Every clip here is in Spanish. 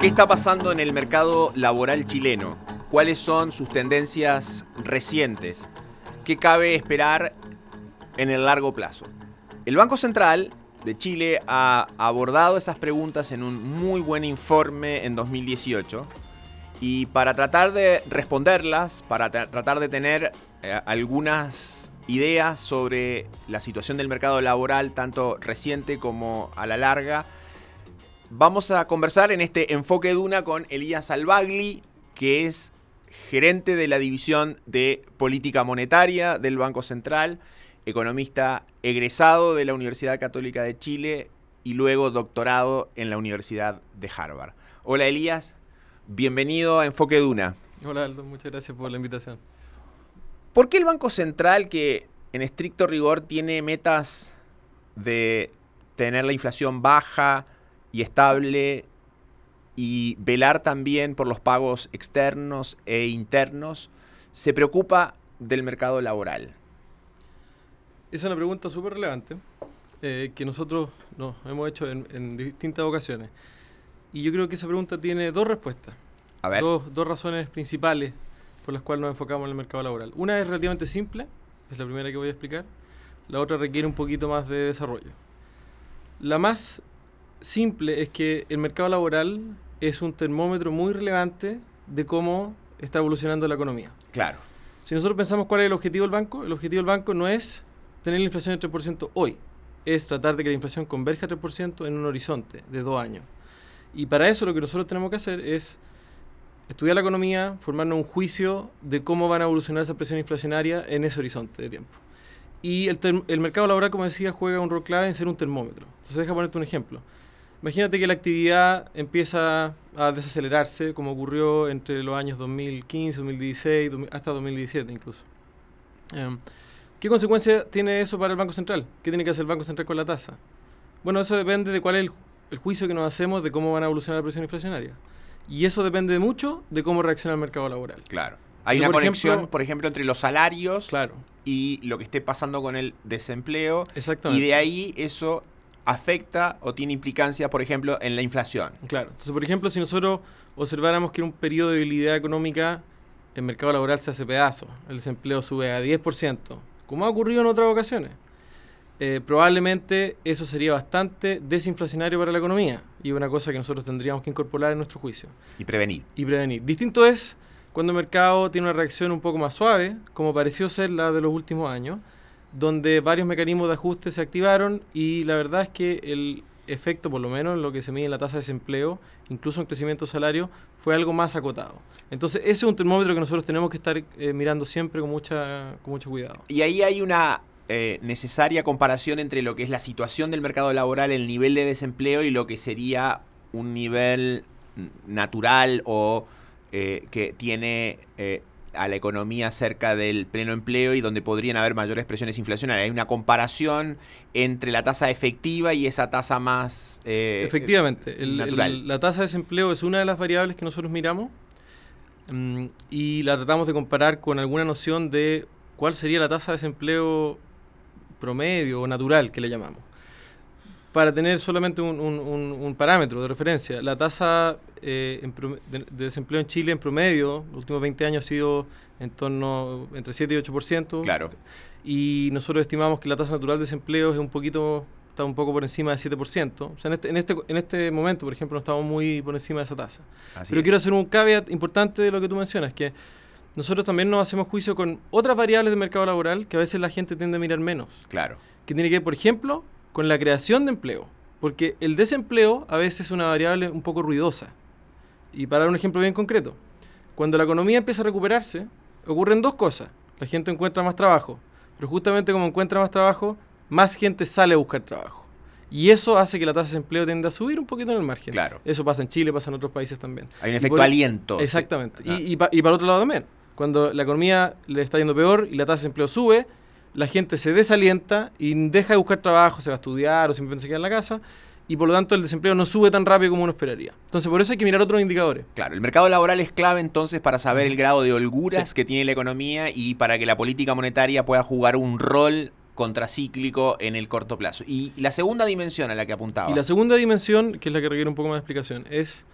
¿Qué está pasando en el mercado laboral chileno? ¿Cuáles son sus tendencias recientes? ¿Qué cabe esperar en el largo plazo? El Banco Central de Chile ha abordado esas preguntas en un muy buen informe en 2018 y para tratar de responderlas, para tratar de tener eh, algunas ideas sobre la situación del mercado laboral, tanto reciente como a la larga, Vamos a conversar en este enfoque Duna con Elías Albagli, que es gerente de la división de política monetaria del Banco Central, economista egresado de la Universidad Católica de Chile y luego doctorado en la Universidad de Harvard. Hola Elías, bienvenido a Enfoque Duna. Hola Aldo, muchas gracias por la invitación. ¿Por qué el Banco Central, que en estricto rigor tiene metas de tener la inflación baja, y estable y velar también por los pagos externos e internos, se preocupa del mercado laboral? Es una pregunta súper relevante eh, que nosotros nos hemos hecho en, distintas ocasiones. Y yo creo que esa pregunta tiene dos respuestas. Dos, dos razones principales por las cuales nos enfocamos en el mercado laboral. Una es relativamente simple, es la primera que voy a explicar. La otra requiere un poquito más de desarrollo. La más simple es que el mercado laboral es un termómetro muy relevante de cómo está evolucionando la economía. Claro. Si nosotros pensamos cuál es el objetivo del banco, el objetivo del banco no es tener la inflación de 3% hoy, es tratar de que la inflación converja a 3% en un horizonte de dos años. Y para eso lo que nosotros tenemos que hacer es estudiar la economía, formarnos un juicio de cómo van a evolucionar esa presión inflacionaria en ese horizonte de tiempo. Y el, el mercado laboral, como decía, juega un rol clave en ser un termómetro. Entonces, deja ponerte un ejemplo. Imagínate que la actividad empieza a desacelerarse, como ocurrió entre los años 2015, 2016, hasta 2017 incluso. Em, ¿Qué consecuencia tiene eso para el Banco Central? ¿Qué tiene que hacer el Banco Central con la tasa? Bueno, eso depende de cuál es el, juicio que nos hacemos de cómo van a evolucionar la presión inflacionaria. Y eso depende mucho de cómo reacciona el mercado laboral. Claro. Hay una conexión, por ejemplo, entre los salarios claro. y lo que esté pasando con el desempleo. Exactamente. Y de ahí eso afecta o tiene implicancia, por ejemplo, en la inflación. Claro. Entonces, por ejemplo, si nosotros observáramos que en un periodo de debilidad económica el mercado laboral se hace pedazo, el desempleo sube a 10%, como ha ocurrido en otras ocasiones, eh, probablemente eso sería bastante desinflacionario para la economía y una cosa que nosotros tendríamos que incorporar en nuestro juicio. Y prevenir. Y prevenir. Distinto es cuando el mercado tiene una reacción un poco más suave, como pareció ser la de los últimos años, donde varios mecanismos de ajuste se activaron y la verdad es que el efecto, por lo menos en lo que se mide en la tasa de desempleo, incluso en crecimiento de salario, fue algo más acotado. Entonces, ese es un termómetro que nosotros tenemos que estar eh, mirando siempre con, mucha, con mucho cuidado. Y ahí hay una eh, necesaria comparación entre lo que es la situación del mercado laboral, el nivel de desempleo y lo que sería un nivel natural o eh, que tiene a la economía cerca del pleno empleo y donde podrían haber mayores presiones inflacionarias. Hay una comparación entre la tasa efectiva y esa tasa más eh, Efectivamente, la tasa de desempleo es una de las variables que nosotros miramos mm, y la tratamos de comparar con alguna noción de cuál sería la tasa de desempleo promedio o natural que le llamamos para tener solamente un, parámetro de referencia. La tasa eh, de, desempleo en Chile en promedio, los últimos 20 años ha sido en torno entre 7 y 8%. Claro. Y nosotros estimamos que la tasa natural de desempleo es un poquito está un poco por encima de 7%. O sea, en este, en este, en este momento, por ejemplo, no estamos muy por encima de esa tasa. Pero quiero hacer un caveat importante de lo que tú mencionas, que nosotros también nos hacemos juicio con otras variables del mercado laboral que a veces la gente tiende a mirar menos. Claro. Que tiene que ver, por ejemplo, con la creación de empleo. Porque el desempleo a veces es una variable un poco ruidosa. Y para dar un ejemplo bien concreto, cuando la economía empieza a recuperarse, ocurren dos cosas. La gente encuentra más trabajo, pero justamente como encuentra más trabajo, más gente sale a buscar trabajo. Y eso hace que la tasa de desempleo tienda a subir un poquito en el margen. Claro. Eso pasa en Chile, pasa en otros países también. Hay un efecto aliento. Exactamente. Y, y, para otro lado también. Cuando la economía le está yendo peor y la tasa de desempleo sube, la gente se desalienta y deja de buscar trabajo, se va a estudiar o simplemente se queda en la casa y por lo tanto el desempleo no sube tan rápido como uno esperaría. Entonces por eso hay que mirar otros indicadores. Claro, el mercado laboral es clave entonces para saber el grado de holguras que tiene la economía y para que la política monetaria pueda jugar un rol contracíclico en el corto plazo. Y la segunda dimensión a la que apuntaba. Y la segunda dimensión, que es la que requiere un poco más de explicación, es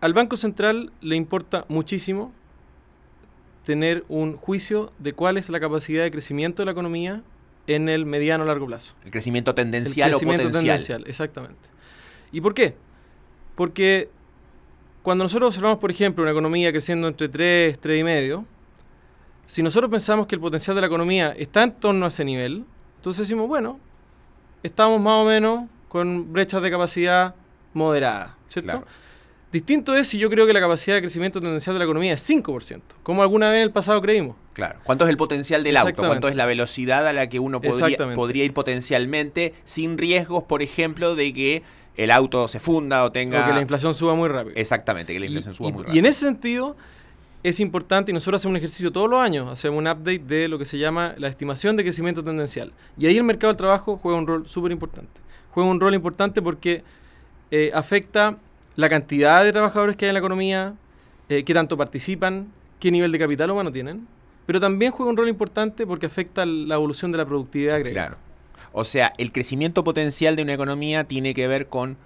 al Banco Central le importa muchísimo tener un juicio de cuál es la capacidad de crecimiento de la economía en el mediano largo plazo. El crecimiento tendencial el crecimiento o potencial. tendencial, exactamente. ¿Y por qué? Porque cuando nosotros observamos, por ejemplo, una economía creciendo entre 3, 3,5, si nosotros pensamos que el potencial de la economía está en torno a ese nivel, entonces decimos, bueno, estamos más o menos con brechas de capacidad moderada, ¿cierto? Distinto es si yo creo que la capacidad de crecimiento tendencial de la economía es 5%, como alguna vez en el pasado creímos. Claro. ¿Cuánto es el potencial del auto? ¿Cuánto es la velocidad a la que uno podría, podría ir potencialmente sin riesgos, por ejemplo, de que el auto se funda o tenga... O que la inflación suba muy rápido. Exactamente, que la inflación suba muy rápido. Y en ese sentido es importante, y nosotros hacemos un ejercicio todos los años, hacemos un update de lo que se llama la estimación de crecimiento tendencial. Y ahí el mercado del trabajo juega un rol súper importante. Juega un rol importante porque eh, afecta la cantidad de trabajadores que hay en la economía, eh, qué tanto participan, qué nivel de capital humano tienen, pero también juega un rol importante porque afecta la evolución de la productividad agregada. Claro. O sea, el crecimiento potencial de una economía tiene que ver con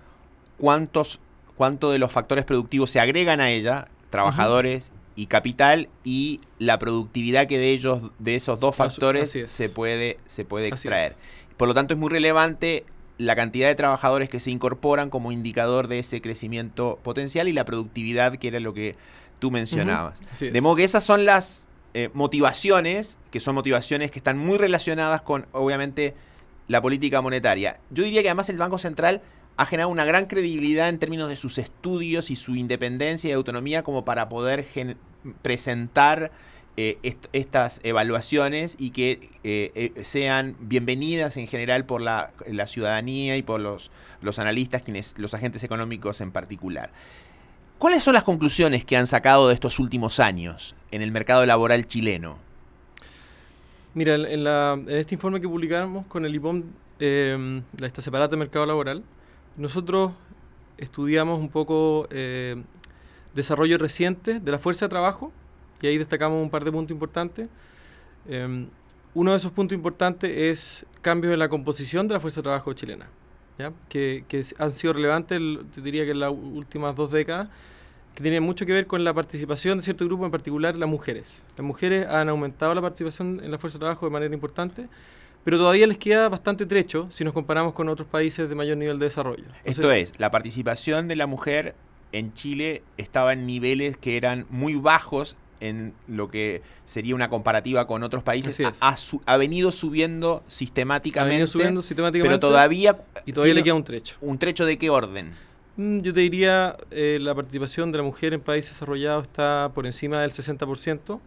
cuántos cuánto de los factores productivos se agregan a ella, trabajadores y capital, y la productividad que de ellos, de esos dos factores, se puede, se puede extraer. Por lo tanto, es muy relevante la cantidad de trabajadores que se incorporan como indicador de ese crecimiento potencial y la productividad, que era lo que tú mencionabas. De modo que esas son las eh, motivaciones, que son motivaciones que están muy relacionadas con, obviamente, la política monetaria. Yo diría que además el Banco Central ha generado una gran credibilidad en términos de sus estudios y su independencia y autonomía como para poder presentar eh, estas evaluaciones y que eh, eh, sean bienvenidas en general por la, ciudadanía y por los, los analistas, quienes, los agentes económicos en particular. ¿Cuáles son las conclusiones que han sacado de estos últimos años en el mercado laboral chileno? Mira, en, este informe que publicamos con el IPOM, eh, esta separata de mercado laboral, nosotros estudiamos un poco desarrollo reciente de la fuerza de trabajo y ahí destacamos un par de puntos importantes. Em, uno de esos puntos importantes es cambios en la composición de la fuerza de trabajo chilena, Que, han sido relevantes, te diría que en las últimas dos décadas, que tienen mucho que ver con la participación de cierto grupo, en particular las mujeres. Las mujeres han aumentado la participación en la fuerza de trabajo de manera importante, pero todavía les queda bastante trecho si nos comparamos con otros países de mayor nivel de desarrollo. Esto es, la participación de la mujer en Chile estaba en niveles que eran muy bajos en lo que sería una comparativa con otros países, ha, venido subiendo sistemáticamente. subiendo sistemáticamente. Pero todavía. Y todavía le queda un trecho. ¿Un trecho de qué orden? Mm, yo te diría, eh, la participación de la mujer en países desarrollados está por encima del 60%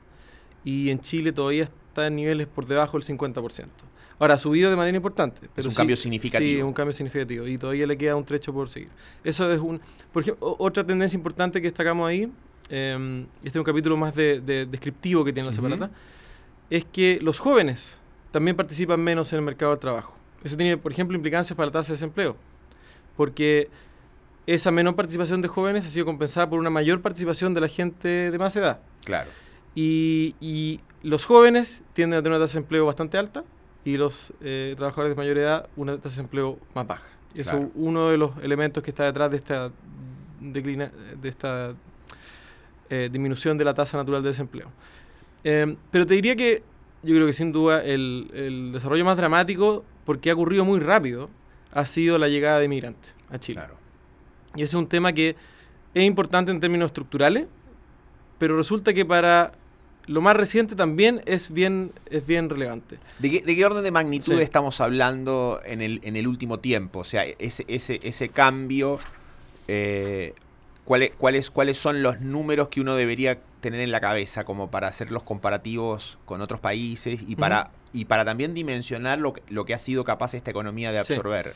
y en Chile todavía está en niveles por debajo del 50%. Ahora, ha subido de manera importante. Pero es un cambio significativo. Sí, un cambio significativo y todavía le queda un trecho por seguir. Eso es un... Por ejemplo, otra tendencia importante que destacamos ahí Em, este es un capítulo más de, descriptivo que tiene la separata, es que los jóvenes también participan menos en el mercado de trabajo. Eso tiene, por ejemplo, implicancias para la tasa de desempleo, porque esa menor participación de jóvenes ha sido compensada por una mayor participación de la gente de más edad. Claro. Y, los jóvenes tienden a tener una tasa de desempleo bastante alta y los eh, trabajadores de mayor edad una tasa de desempleo más baja. Eso es uno de los elementos que está detrás de esta declina, de esta eh, disminución de la tasa natural de desempleo. Em, pero te diría que yo creo que sin duda el, desarrollo más dramático, porque ha ocurrido muy rápido, ha sido la llegada de inmigrantes a Chile. Y ese es un tema que es importante en términos estructurales, pero resulta que para lo más reciente también es bien, es bien relevante. ¿De qué, orden de magnitud estamos hablando en el, en el último tiempo? O sea, ese, ese, ese cambio eh, ¿cuáles, cuáles, cuáles son los números que uno debería tener en la cabeza como para hacer los comparativos con otros países y para, y para también dimensionar lo, lo que ha sido capaz esta economía de absorber.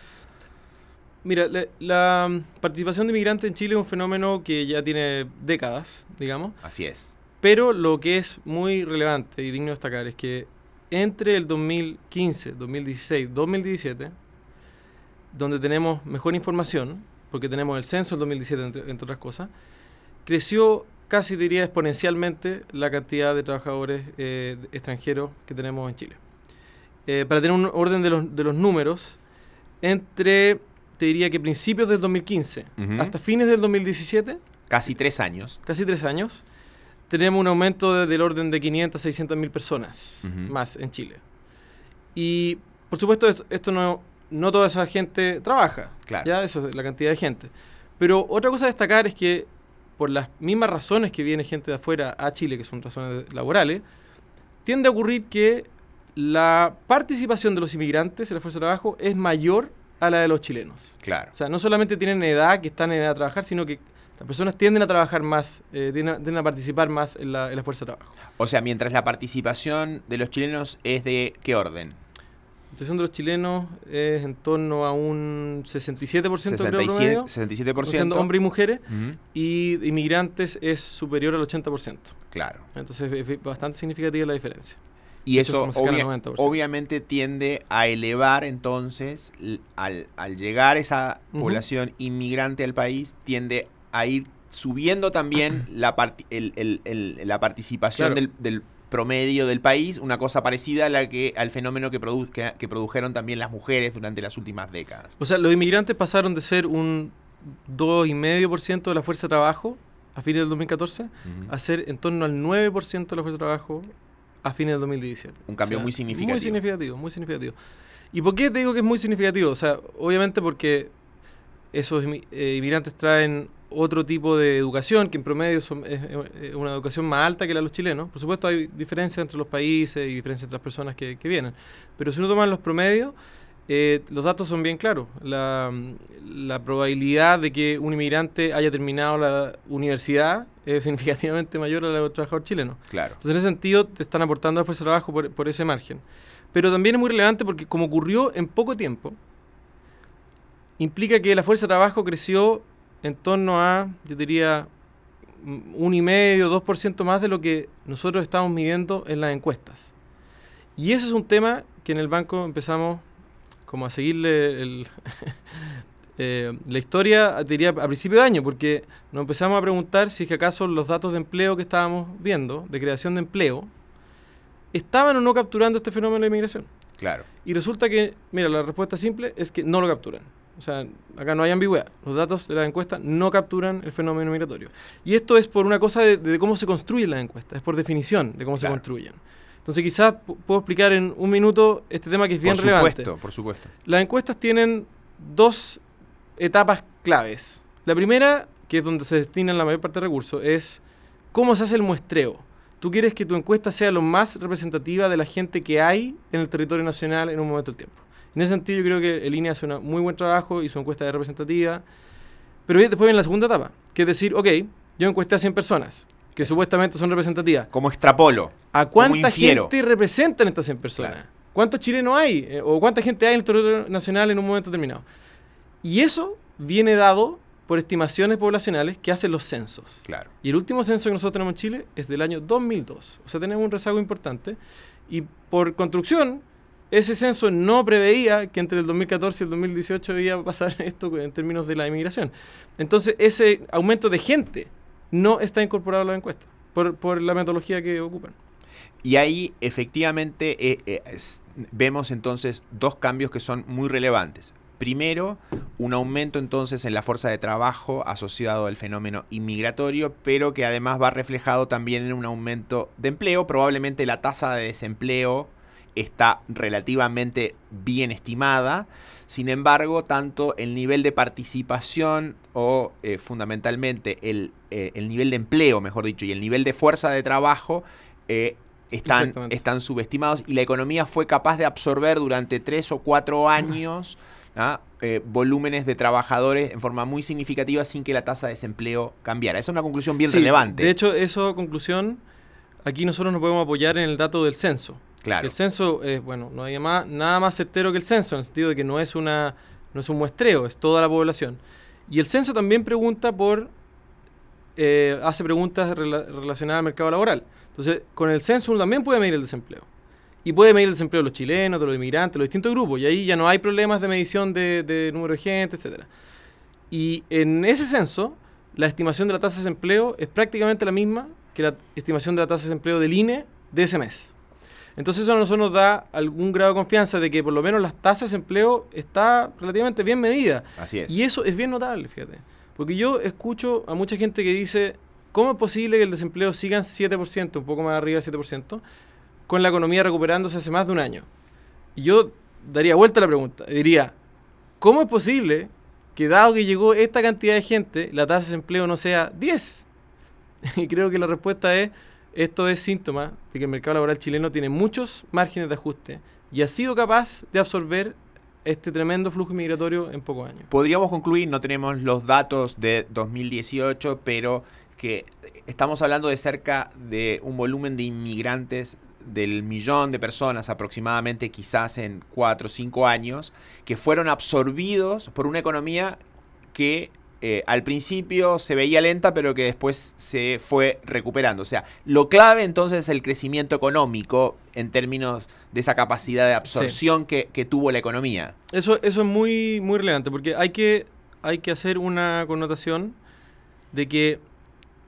Mira, la, participación de inmigrantes en Chile es un fenómeno que ya tiene décadas, digamos. Así es. Pero lo que es muy relevante y digno de destacar es que entre el 2015, 2016, 2017, donde tenemos mejor información, porque tenemos el censo del 2017, entre, otras cosas, creció casi diría exponencialmente la cantidad de trabajadores eh, extranjeros que tenemos en Chile. eh, para tener un orden de los, de los números, entre, te diría que principios del 2015 Ujú. hasta fines del 2017, Casi tres años. casi tres años, tenemos un aumento de- del orden de 500 a 600 mil personas Ujú. más en Chile. Y por supuesto esto, esto no, no toda esa gente trabaja, Claro. ya eso es la cantidad de gente. Pero otra cosa a destacar es que por las mismas razones que viene gente de afuera a Chile, que son razones laborales, tiende a ocurrir que la participación de los inmigrantes en la fuerza de trabajo es mayor a la de los chilenos. Claro. O sea, no solamente tienen edad, que están en edad de trabajar, sino que las personas tienden a trabajar más, eh, tienden, a, tienden a participar más en la, en la fuerza de trabajo. O sea, mientras la participación de los chilenos es de qué orden? La situación de los chilenos es en torno a un 67% creo 67, promedio, 67%. siendo hombres y mujeres, Ujú. y de inmigrantes es superior al 80%. Claro. Entonces es bastante significativa la diferencia. Y eso obvia- 90%. obviamente tiende a elevar entonces, al, al llegar esa Ujú. población inmigrante al país, tiende a ir subiendo también la, parti- el- el- el- la participación Claro. del, del promedio del país, una cosa parecida a la que al fenómeno que, produ- que, que produjeron también las mujeres durante las últimas décadas. O sea, los inmigrantes pasaron de ser un 2,5% de la fuerza de trabajo a fines del 2014 Ujú. a ser en torno al 9% de la fuerza de trabajo a fines del 2017. Un cambio muy significativo. Muy significativo, muy significativo. ¿Y por qué te digo que es muy significativo? O sea, obviamente porque esos eh, inmigrantes traen otro tipo de educación, que en promedio son- es, es una educación más alta que la de los chilenos. Por supuesto hay diferencias entre los países y diferencias entre las personas que, que vienen. Pero si uno toma los promedios, eh, los datos son bien claros. La, la probabilidad de que un inmigrante haya terminado la universidad es significativamente mayor a la de un trabajador chileno. Claro. Entonces, en ese sentido, te están aportando a la fuerza de trabajo por, por ese margen. Pero también es muy relevante porque, como ocurrió en poco tiempo, implica que la fuerza de trabajo creció en torno a, yo diría, mm, un y medio, dos por ciento más de lo que nosotros estamos midiendo en las encuestas. Y ese es un tema que en el banco empezamos como a seguirle el, eh, la historia, diría, a principio de año, porque nos empezamos a preguntar si es que acaso los datos de empleo que estábamos viendo, de creación de empleo, estaban o no capturando este fenómeno de inmigración. Claro. Y resulta que, mira, la respuesta simple es que no lo capturan. O sea, acá no hay ambigüedad. Los datos de la encuesta no capturan el fenómeno migratorio. Y esto es por una cosa de, de cómo se construyen las encuestas, es por definición de cómo Claro. se construyen. Entonces quizás pu- puedo explicar en un minuto este tema que es bien por relevante. supuesto, por supuesto. Las encuestas tienen dos etapas claves. La primera, que es donde se destinan la mayor parte de recursos, es cómo se hace el muestreo. Tú quieres que tu encuesta sea lo más representativa de la gente que hay en el territorio nacional en un momento del tiempo. En ese sentido, yo creo que el INE hace un muy buen trabajo y su encuesta es representativa. Pero después viene la segunda etapa, que es decir, ok, yo encuesté a 100 personas, que Eso. supuestamente son representativas. Como extrapolo. ¿A cuánta gente representan estas 100 personas? Claro. ¿Cuántos chilenos hay? Eh, ¿O cuánta gente hay en el territorio nacional en un momento determinado? Y eso viene dado por estimaciones poblacionales que hacen los censos. Claro. Y el último censo que nosotros tenemos en Chile es del año 2002. O sea, tenemos un rezago importante. Y por construcción, ese censo no preveía que entre el 2014 y el 2018 iba a pasar esto en términos de la inmigración. Entonces, ese aumento de gente no está incorporado a la encuesta por, por la metodología que ocupan. Y ahí efectivamente eh, eh, vemos entonces dos cambios que son muy relevantes. Primero, un aumento entonces en la fuerza de trabajo asociado al fenómeno inmigratorio, pero que además va reflejado también en un aumento de empleo. Probablemente la tasa de desempleo está relativamente bien estimada. Sin embargo, tanto el nivel de participación o eh, fundamentalmente el, eh, el nivel de empleo, mejor dicho, y el nivel de fuerza de trabajo eh, están, están subestimados y la economía fue capaz de absorber durante tres o cuatro años ¿ah? eh, volúmenes de trabajadores en forma muy significativa sin que la tasa de desempleo cambiara. Esa es una conclusión bien Sí, relevante. De hecho, eso, conclusión, aquí nosotros nos podemos apoyar en el dato del censo. Claro. El censo es, bueno, no hay más, nada más certero que el censo, en el sentido de que no es, una, no es un muestreo, es toda la población. Y el censo también pregunta por, eh, hace preguntas rela- relacionadas al mercado laboral. Entonces, con el censo uno también puede medir el desempleo. Y puede medir el desempleo de los chilenos, de los inmigrantes, de los distintos grupos. Y ahí ya no hay problemas de medición de, de número de gente, etcétera. Y en ese censo, la estimación de la tasa de desempleo es prácticamente la misma que la estimación de la tasa de desempleo del INE de ese mes. Entonces eso a nosotros nos da algún grado de confianza de que por lo menos las tasas de empleo está relativamente bien medida. Así es. Y eso es bien notable, fíjate. Porque yo escucho a mucha gente que dice, ¿cómo es posible que el desempleo siga en 7%, un poco más arriba del 7%, con la economía recuperándose hace más de un año? Y yo daría vuelta a la pregunta. Diría, ¿cómo es posible que dado que llegó esta cantidad de gente, la tasa de desempleo no sea 10? Y creo que la respuesta es, esto es síntoma de que el mercado laboral chileno tiene muchos márgenes de ajuste y ha sido capaz de absorber este tremendo flujo migratorio en pocos años. Podríamos concluir, no tenemos los datos de 2018, pero que estamos hablando de cerca de un volumen de inmigrantes del millón de personas aproximadamente, quizás en cuatro o cinco años, que fueron absorbidos por una economía que eh, al principio se veía lenta, pero que después se fue recuperando. O sea, lo clave entonces es el crecimiento económico en términos de esa capacidad de absorción que, que, tuvo la economía. Eso, eso es muy, muy relevante, porque hay que, hay que hacer una connotación de que,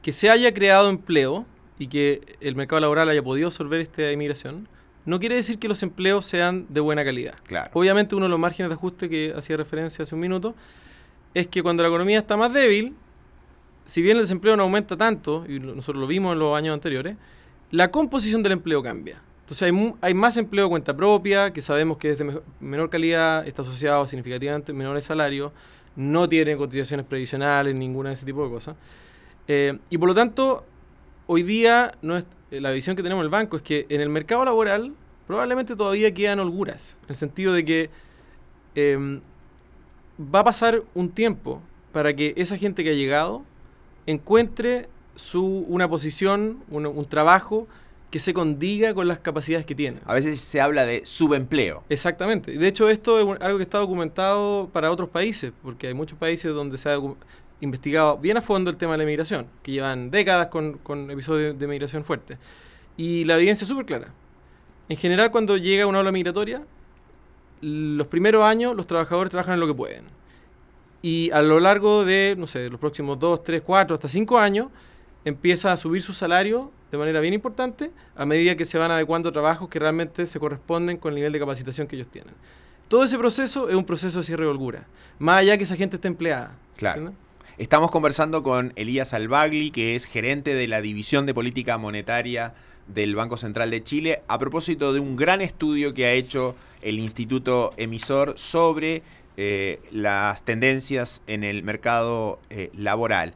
que se haya creado empleo y que el mercado laboral haya podido absorber esta inmigración, no quiere decir que los empleos sean de buena calidad. Claro. Obviamente uno de los márgenes de ajuste que hacía referencia hace un minuto es que cuando la economía está más débil, si bien el desempleo no aumenta tanto, y nosotros lo vimos en los años anteriores, la composición del empleo cambia. Entonces hay, hay más empleo de cuenta propia, que sabemos que es de menor calidad, está asociado a significativamente menores salarios, no tiene cotizaciones previsionales, ninguna de ese tipo de cosas. Eh, y por lo tanto, hoy día eh, la visión que tenemos en el banco es que en el mercado laboral probablemente todavía quedan holguras, en el sentido de que eh, va a pasar un tiempo para que esa gente que ha llegado encuentre su, una posición, un, un trabajo que se condiga con las capacidades que tiene. A veces se habla de subempleo. Exactamente. De hecho, esto es algo que está documentado para otros países, porque hay muchos países donde se ha investigado bien a fondo el tema de la inmigración, que llevan décadas con, con episodios de migración fuerte. Y la evidencia es súper clara. En general, cuando llega una ola migratoria, los primeros años los trabajadores trabajan en lo que pueden. Y a lo largo de, no sé, los próximos 2, 3, 4, hasta 5 años, empieza a subir su salario de manera bien importante a medida que se van adecuando trabajos que realmente se corresponden con el nivel de capacitación que ellos tienen. Todo ese proceso es un proceso de cierre de holgura, más allá que esa gente esté empleada. Claro. ¿entiendes? Estamos conversando con Elías Albagli, que es gerente de la División de Política Monetaria del Banco Central de Chile, a propósito de un gran estudio que ha hecho el Instituto Emisor sobre eh, las tendencias en el mercado eh, laboral,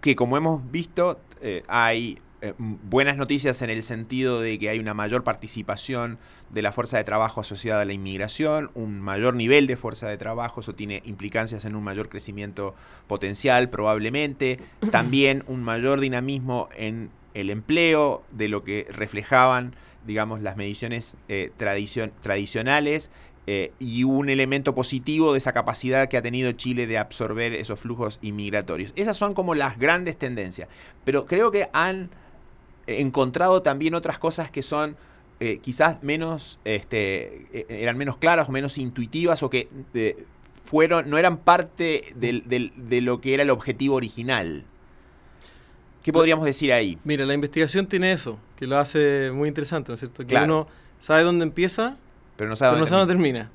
que como hemos visto eh, hay buenas noticias en el sentido de que hay una mayor participación de la fuerza de trabajo asociada a la inmigración, un mayor nivel de fuerza de trabajo, eso tiene implicancias en un mayor crecimiento potencial probablemente, también un mayor dinamismo en el empleo de lo que reflejaban, digamos, las mediciones eh, tradicion tradicionales eh, y un elemento positivo de esa capacidad que ha tenido Chile de absorber esos flujos inmigratorios. Esas son como las grandes tendencias, pero creo que han encontrado también otras cosas que son eh, quizás menos, este, eh, eran menos claras o menos intuitivas o que eh, fueron, no eran parte del, del, de lo que era el objetivo original. ¿Qué podríamos decir ahí? Mira, la investigación tiene eso, que lo hace muy interesante, ¿no es cierto? Que Claro. uno sabe dónde empieza, Pero no sabe pero no dónde sabe dónde termina.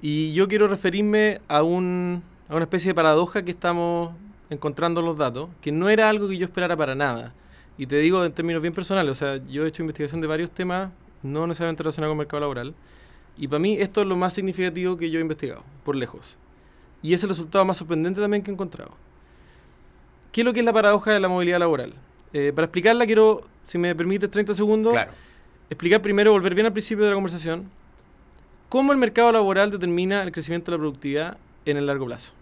Y yo quiero referirme a, un, a una especie de paradoja que estamos encontrando en los datos, que no era algo que yo esperara para nada. Y te digo en términos bien personales, o sea, yo he hecho investigación de varios temas, no necesariamente relacionados con el mercado laboral, y para mí esto es lo más significativo que yo he investigado, por lejos. Y es el resultado más sorprendente también que he encontrado. ¿Qué es lo que es la paradoja de la movilidad laboral? Eh, para explicarla quiero, si me permites 30 segundos, Claro. explicar primero, volver bien al principio de la conversación, cómo el mercado laboral determina el crecimiento de la productividad en el largo plazo.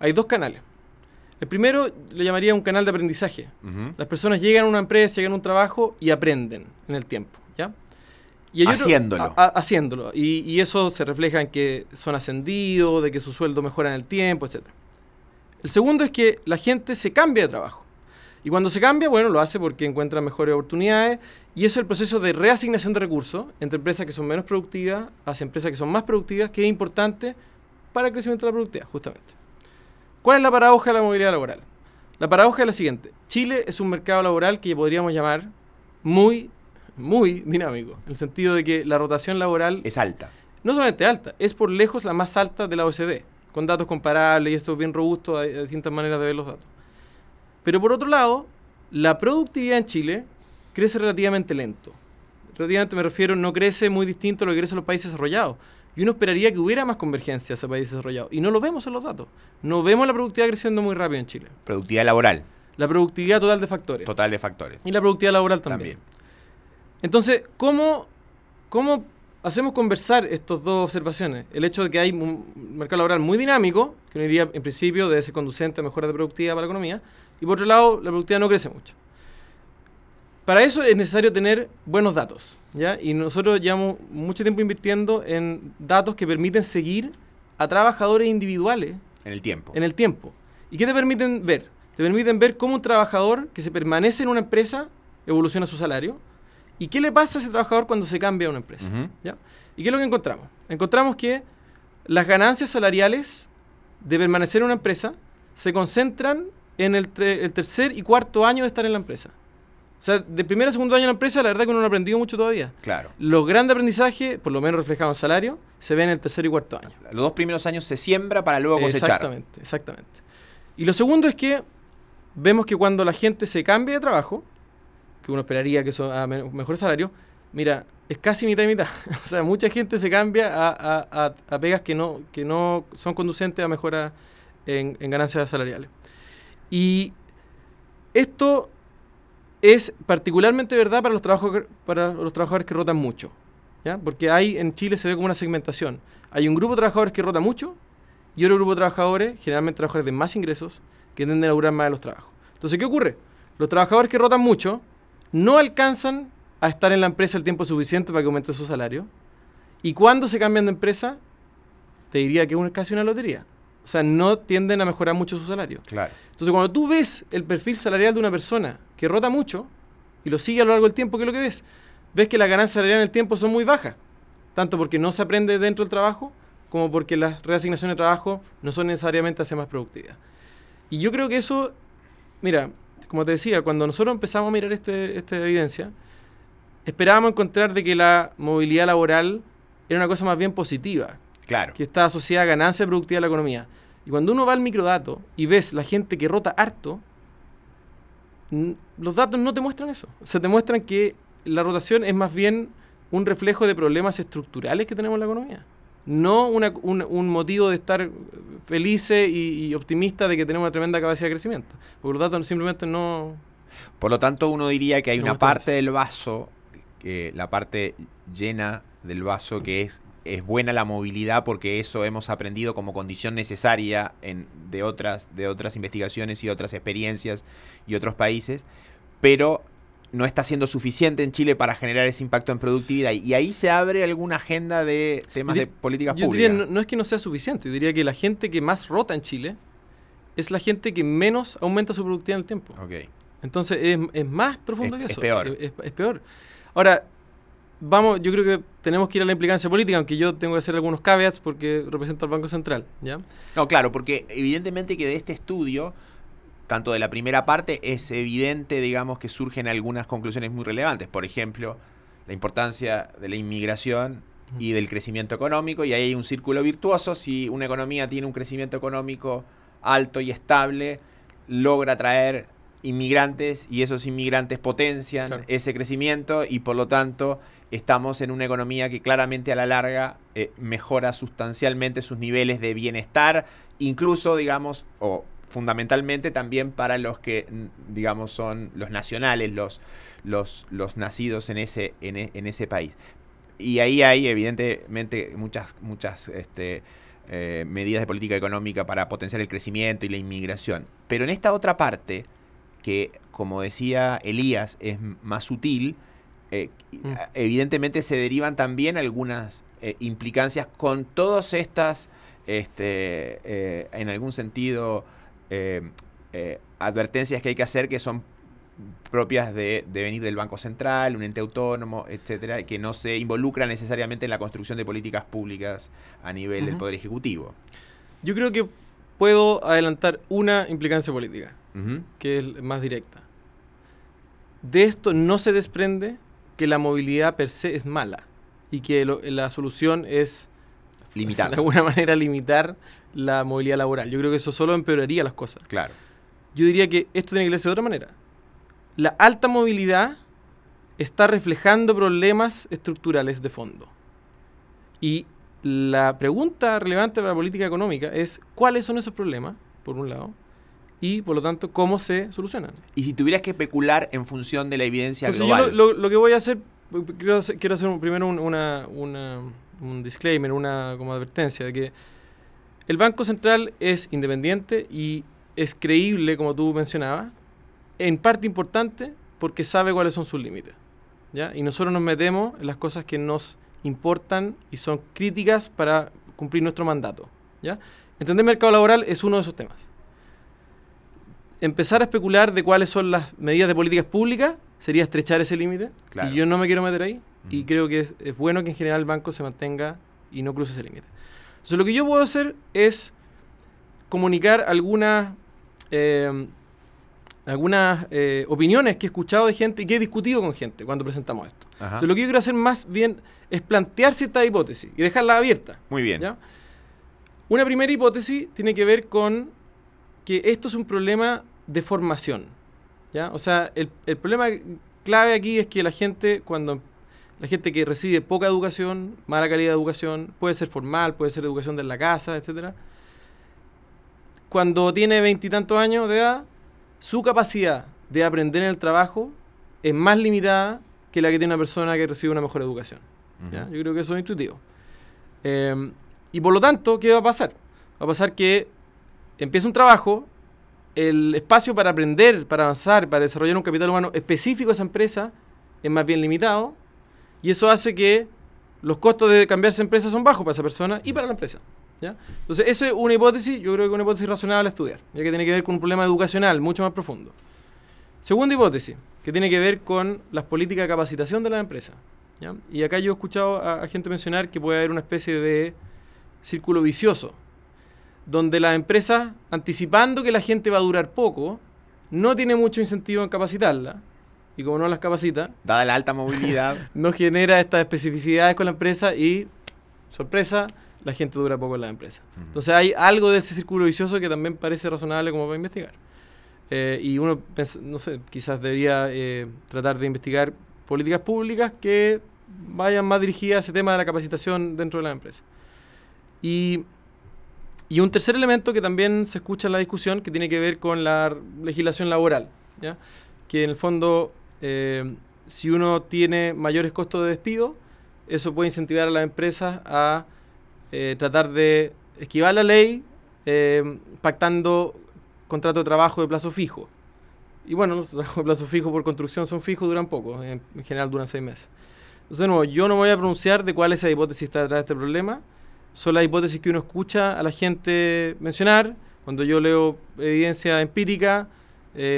Hay dos canales. El primero le llamaría un canal de aprendizaje. Las personas llegan a una empresa, llegan a un trabajo y aprenden en el tiempo, ¿ya? Y otro- Haciéndolo. a- a- haciéndolo. Y, y eso se refleja en que son ascendidos, de que su sueldo mejora en el tiempo, etc. El segundo es que la gente se cambia de trabajo. Y cuando se cambia, bueno, lo hace porque encuentra mejores oportunidades. Y eso es el proceso de reasignación de recursos entre empresas que son menos productivas hacia empresas que son más productivas, que es importante para el crecimiento de la productividad, justamente. ¿Cuál es la paradoja de la movilidad laboral? La paradoja es la siguiente. Chile es un mercado laboral que podríamos llamar muy muy dinámico, en el sentido de que la rotación laboral es alta. No solamente alta, es por lejos la más alta de la OECD, con datos comparables y esto es bien robusto, hay distintas maneras de ver los datos. Pero por otro lado, la productividad en Chile crece relativamente lento. Relativamente me refiero, no crece muy distinto a lo que crecen los países desarrollados. Y uno esperaría que hubiera más convergencia hacia países desarrollados. Y no lo vemos en los datos. No vemos la productividad creciendo muy rápido en Chile. Productividad laboral. La productividad total de factores. Total de factores. Y la productividad laboral también. Entonces, ¿cómo, ¿cómo hacemos conversar estas dos observaciones? El hecho de que hay un mercado laboral muy dinámico, que uno diría en principio debe ser conducente a mejoras de productividad para la economía, y por otro lado, la productividad no crece mucho. Para eso es necesario tener buenos datos, ¿ya? Y nosotros llevamos mucho tiempo invirtiendo en datos que permiten seguir a trabajadores individuales. En el tiempo. En el tiempo. ¿Y qué te permiten ver? Te permiten ver cómo un trabajador que se permanece en una empresa evoluciona su salario. ¿Y qué le pasa a ese trabajador cuando se cambia a una empresa? ¿ya? ¿Y qué es lo que encontramos? Encontramos que las ganancias salariales de permanecer en una empresa se concentran en el, el tercer y cuarto año de estar en la empresa. O sea, de primer a segundo año en la empresa, la verdad que uno no ha aprendido mucho todavía. Claro. Los grandes aprendizajes, por lo menos reflejados en salario, se ven en el tercer y cuarto año. Los dos primeros años se siembra para luego cosechar. Exactamente, exactamente. Y lo segundo es que vemos que cuando la gente se cambia de trabajo, que uno esperaría que eso a mejor salario, mira, es casi mitad y mitad. o sea, mucha gente se cambia a, a, pegas que no, que no son conducentes a mejora en, en ganancias salariales. Y esto es particularmente verdad para los, trabajos, para los trabajadores que rotan mucho. ¿ya? Porque hay en Chile se ve como una segmentación. Hay un grupo de trabajadores que rota mucho y otro grupo de trabajadores, generalmente trabajadores de más ingresos, que tienden a durar más de los trabajos. Entonces, ¿qué ocurre? Los trabajadores que rotan mucho no alcanzan a estar en la empresa el tiempo suficiente para que aumente su salario. Y cuando se cambian de empresa, te diría que es casi una lotería. O sea, no tienden a mejorar mucho su salario. Claro. Entonces, cuando tú ves el perfil salarial de una persona que rota mucho y lo sigue a lo largo del tiempo, ¿qué es lo que ves? Ves que las ganancias salariales en el tiempo son muy bajas, tanto porque no se aprende dentro del trabajo, como porque las reasignaciones de trabajo no son necesariamente hacia más productividad. Y yo creo que eso, mira, como te decía, cuando nosotros empezamos a mirar este, esta evidencia, esperábamos encontrar de que la movilidad laboral era una cosa más bien positiva, Claro. Que está asociada a ganancia productiva de la economía. Y cuando uno va al microdato y ves la gente que rota harto, los datos no te muestran eso. O sea, te muestran que la rotación es más bien un reflejo de problemas estructurales que tenemos en la economía. No un, motivo de estar felices y, optimistas de que tenemos una tremenda capacidad de crecimiento. Porque los datos simplemente no... Por lo tanto, uno diría que hay una parte del vaso, la parte llena del vaso que es es buena la movilidad porque eso hemos aprendido como condición necesaria en, de, otras, de otras investigaciones y otras experiencias y otros países, pero no está siendo suficiente en Chile para generar ese impacto en productividad. Y ahí se abre alguna agenda de temas de políticas yo públicas. Diría, no, es que no sea suficiente, yo diría que la gente que más rota en Chile es la gente que menos aumenta su productividad en el tiempo. Okay. Entonces es, es, más profundo que eso. Es peor. es peor. Ahora, vamos, yo creo que tenemos que ir a la implicancia política, aunque yo tengo que hacer algunos caveats porque represento al Banco Central, ¿ya? No, claro, porque evidentemente que de este estudio, tanto de la primera parte, es evidente, digamos, que surgen algunas conclusiones muy relevantes. Por ejemplo, la importancia de la inmigración y del crecimiento económico, y ahí hay un círculo virtuoso. Si una economía tiene un crecimiento económico alto y estable, logra traer inmigrantes y esos inmigrantes potencian ese crecimiento y por lo tanto estamos en una economía que claramente a la larga eh, mejora sustancialmente sus niveles de bienestar, incluso, digamos, o fundamentalmente también para los que, digamos, son los nacionales, los, los, los nacidos en ese, en, e, ese país. Y ahí hay, evidentemente, muchas, muchas este, eh, medidas de política económica para potenciar el crecimiento y la inmigración. Pero en esta otra parte, que, como decía Elías, es más sutil, eh, mm. evidentemente se derivan también algunas eh, implicancias con todas estas, este, eh, en algún sentido, advertencias que hay que hacer que son propias de, venir del Banco Central, un ente autónomo, etcétera, que no se involucran necesariamente en la construcción de políticas públicas a nivel del Poder Ejecutivo. Yo creo que puedo adelantar una implicancia política, que es más directa. De esto no se desprende que la movilidad per se es mala y que lo- la solución es de Limitado. alguna manera limitar la movilidad laboral. Yo creo que eso solo empeoraría las cosas. Claro. Yo diría que esto tiene que leerse de otra manera. La alta movilidad está reflejando problemas estructurales de fondo. Y la pregunta relevante para la política económica es cuáles son esos problemas, por un lado, y por lo tanto cómo se solucionan. Y si tuvieras que especular en función de la evidencia Entonces yo global. lo, lo- lo que voy a hacer, quiero hacer, quiero hacer un- primero un, una, una- un disclaimer, una como advertencia de que el Banco Central es independiente y es creíble, como tú mencionabas, en parte importante porque sabe cuáles son sus límites. ¿ya? Y nosotros nos metemos en las cosas que nos importan y son críticas para cumplir nuestro mandato. ¿ya? Entender mercado laboral es uno de esos temas. Empezar a especular de cuáles son las medidas de políticas públicas sería estrechar ese límite. Claro. Y yo no me quiero meter ahí. Y creo que es, es bueno que en general el banco se mantenga y no cruce ese límite. Entonces lo que yo puedo hacer es comunicar algunas eh, algunas eh, opiniones que he escuchado de gente y que he discutido con gente cuando presentamos esto. Entonces, lo que yo quiero hacer más bien es plantear ciertas hipótesis y dejarlas abiertas. Muy bien. ¿ya? Una primera hipótesis tiene que ver con que esto es un problema de formación. ¿ya? O sea, el, el problema clave aquí es que la gente, cuando la gente que recibe poca educación, mala calidad de educación, puede ser formal, puede ser educación de la casa, etcétera, cuando tiene veintitantos años de edad, su capacidad de aprender en el trabajo es más limitada que la que tiene una persona que recibe una mejor educación. ¿ya? Ujú. Yo creo que eso es intuitivo. Eh, y por lo tanto, ¿qué va a pasar? Va a pasar que empieza un trabajo, el espacio para aprender, para avanzar, para desarrollar un capital humano específico de esa empresa es más bien limitado, y eso hace que los costos de cambiarse de empresa son bajos para esa persona y para la empresa. ¿ya? Entonces, eso es una hipótesis, yo creo que es una hipótesis razonable a estudiar, ya que tiene que ver con un problema educacional mucho más profundo. Segunda hipótesis, que tiene que ver con las políticas de capacitación de la empresa. ¿ya? Y acá yo he escuchado a, a gente mencionar que puede haber una especie de círculo vicioso, donde las empresas, anticipando que la gente va a durar poco, no tiene mucho incentivo en capacitarla, y como no las capacita, Dada la alta movilidad. no genera estas especificidades con la empresa y, sorpresa, la gente dura poco en la empresa. Entonces hay algo de ese círculo vicioso que también parece razonable como para investigar. Eh, y uno, no sé, quizás debería eh, tratar de investigar políticas públicas que vayan más dirigidas a ese tema de la capacitación dentro de la empresa. Y, y un tercer elemento que también se escucha en la discusión que tiene que ver con la legislación laboral, ¿ya? que en el fondo, eh, si uno tiene mayores costos de despido, eso puede incentivar a las empresas a eh, tratar de esquivar la ley eh, pactando contrato de trabajo de plazo fijo. Y bueno, los trabajos de plazo fijo por construcción son fijos, duran poco, en, en general duran seis meses. Entonces, de nuevo, yo no me voy a pronunciar de cuál es la hipótesis está detrás de este problema, son las hipótesis que uno escucha a la gente mencionar, cuando yo leo evidencia empírica,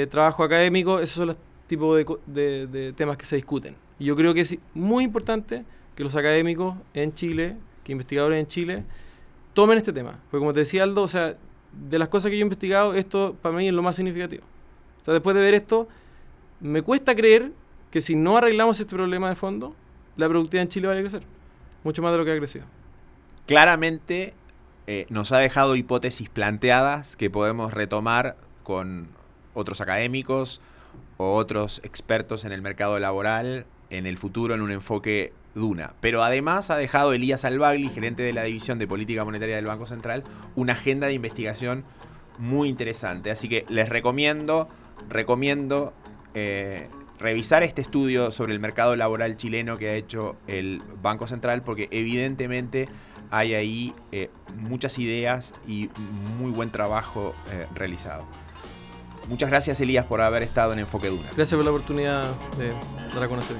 trabajo académico, esos son los tipos de, de- de temas que se discuten. Y yo creo que es muy importante que los académicos en Chile, que investigadores en Chile, tomen este tema. Porque como te decía Aldo, o sea, de las cosas que yo he investigado, esto para mí es lo más significativo. O sea, después de ver esto, me cuesta creer que si no arreglamos este problema de fondo, la productividad en Chile vaya a crecer. Mucho más de lo que ha crecido. Claramente eh, nos ha dejado hipótesis planteadas que podemos retomar con otros académicos o otros expertos en el mercado laboral en el futuro en un enfoque Duna. Pero además ha dejado Elías Albagli, gerente de la División de Política Monetaria del Banco Central, una agenda de investigación muy interesante. Así que les recomiendo, recomiendo eh, revisar este estudio sobre el mercado laboral chileno que ha hecho el Banco Central, porque evidentemente hay ahí eh, muchas ideas y muy buen trabajo eh, realizado. Muchas gracias, Elías, por haber estado en Enfoque Duna. Gracias por la oportunidad de dar a conocer.